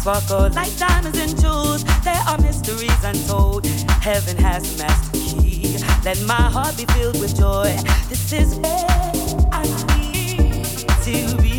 sparkle like diamonds and jewels. There are mysteries untold. Heaven has a master key. Let my heart be filled with joy. This is where I need to be.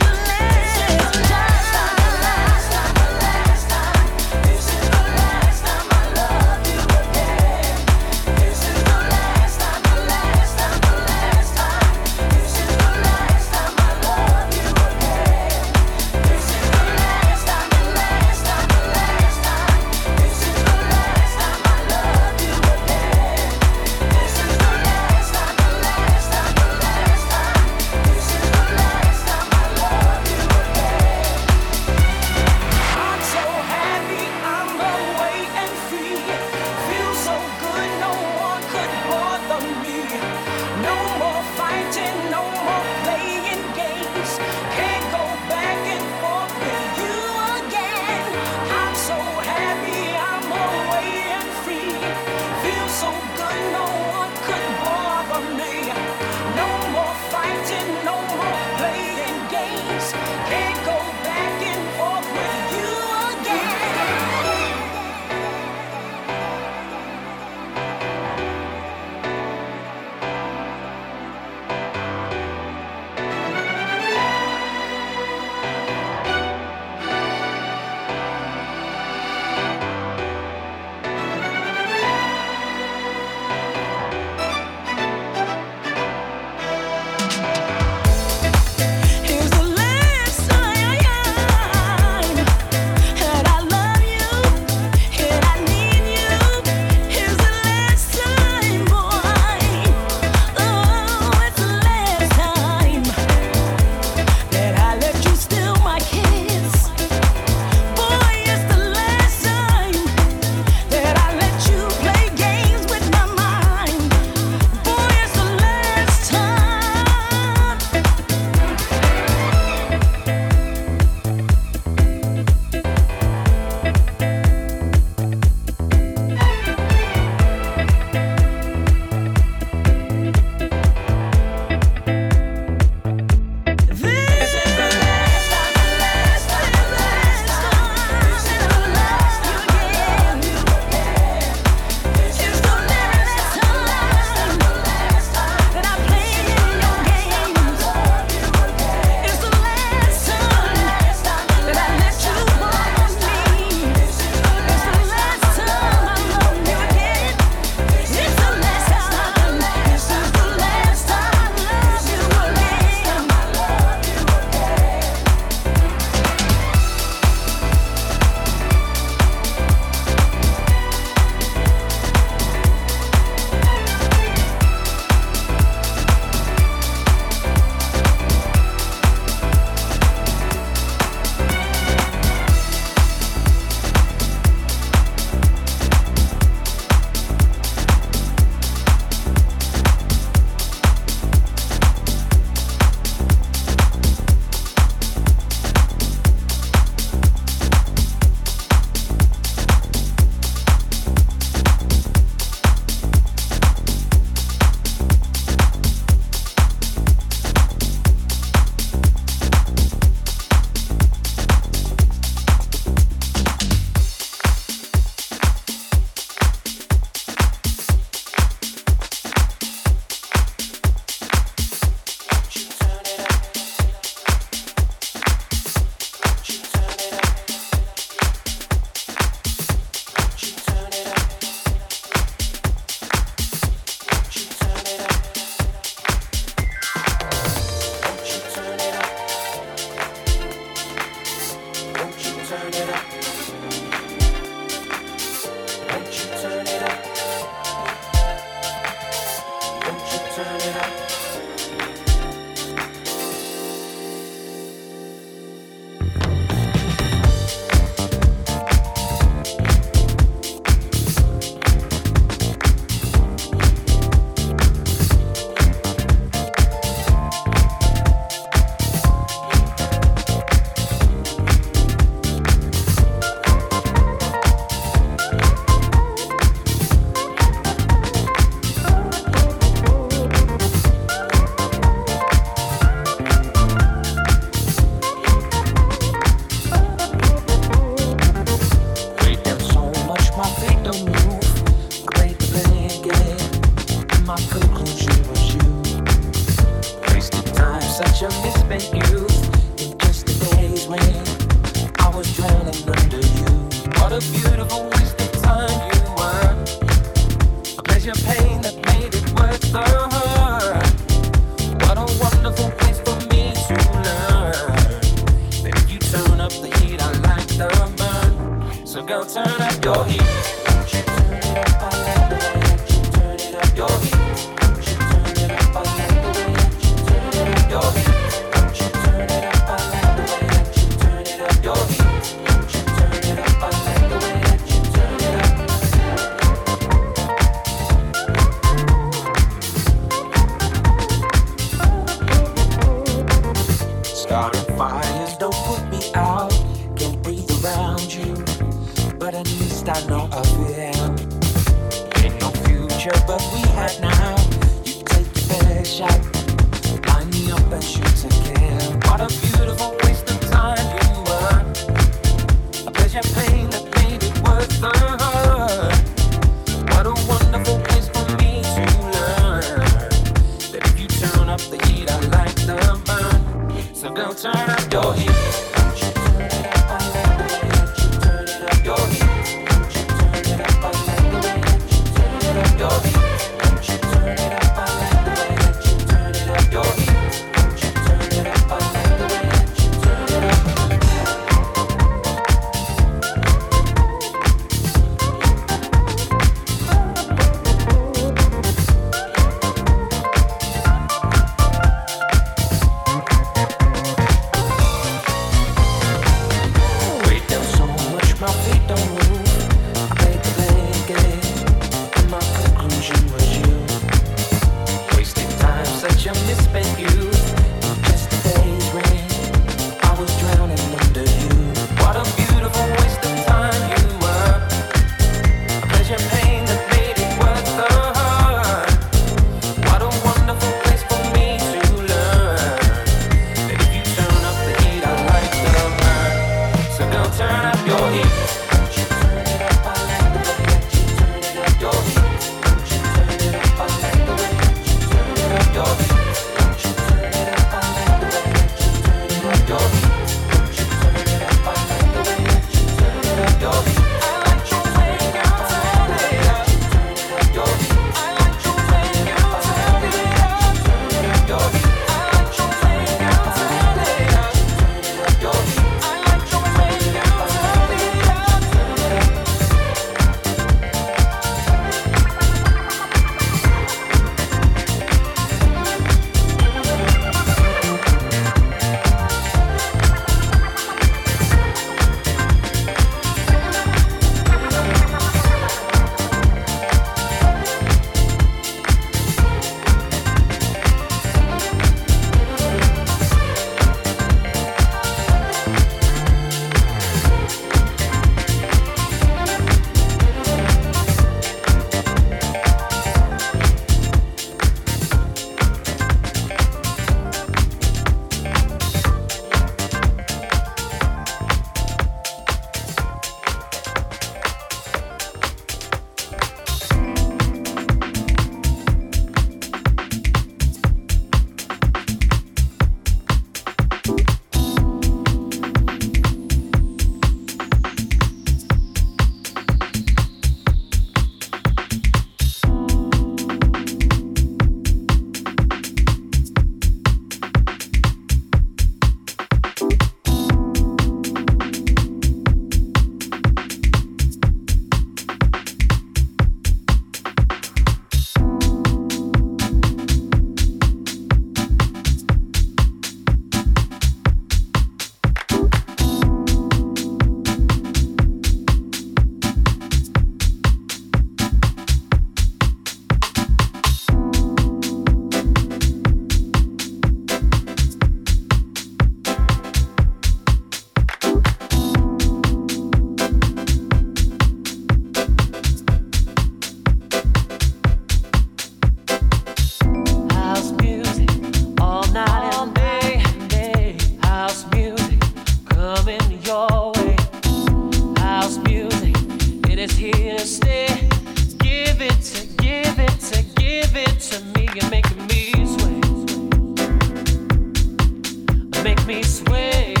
make me sway.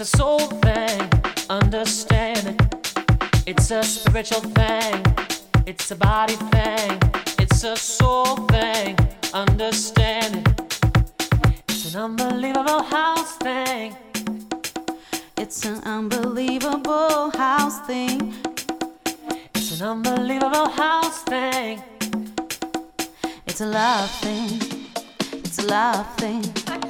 It's a soul thing. Understand it. It's a spiritual thing, it's a body thing, it's a soul thing. Understand it. It's an unbelievable house thing. It's an unbelievable house thing. It's an unbelievable house thing. It's a love thing. It's a love thing.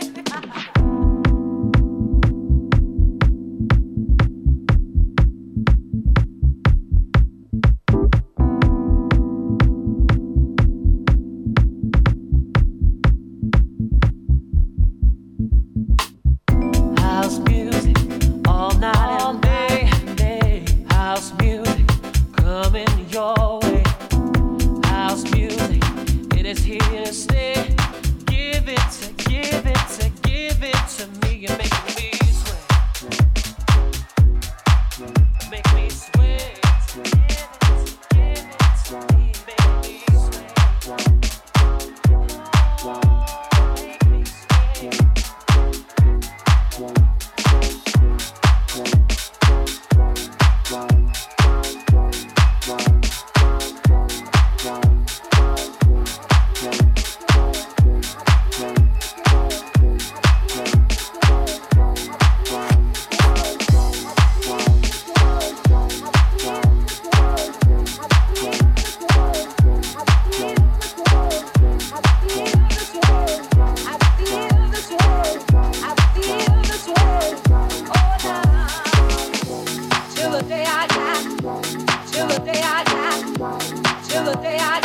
the day I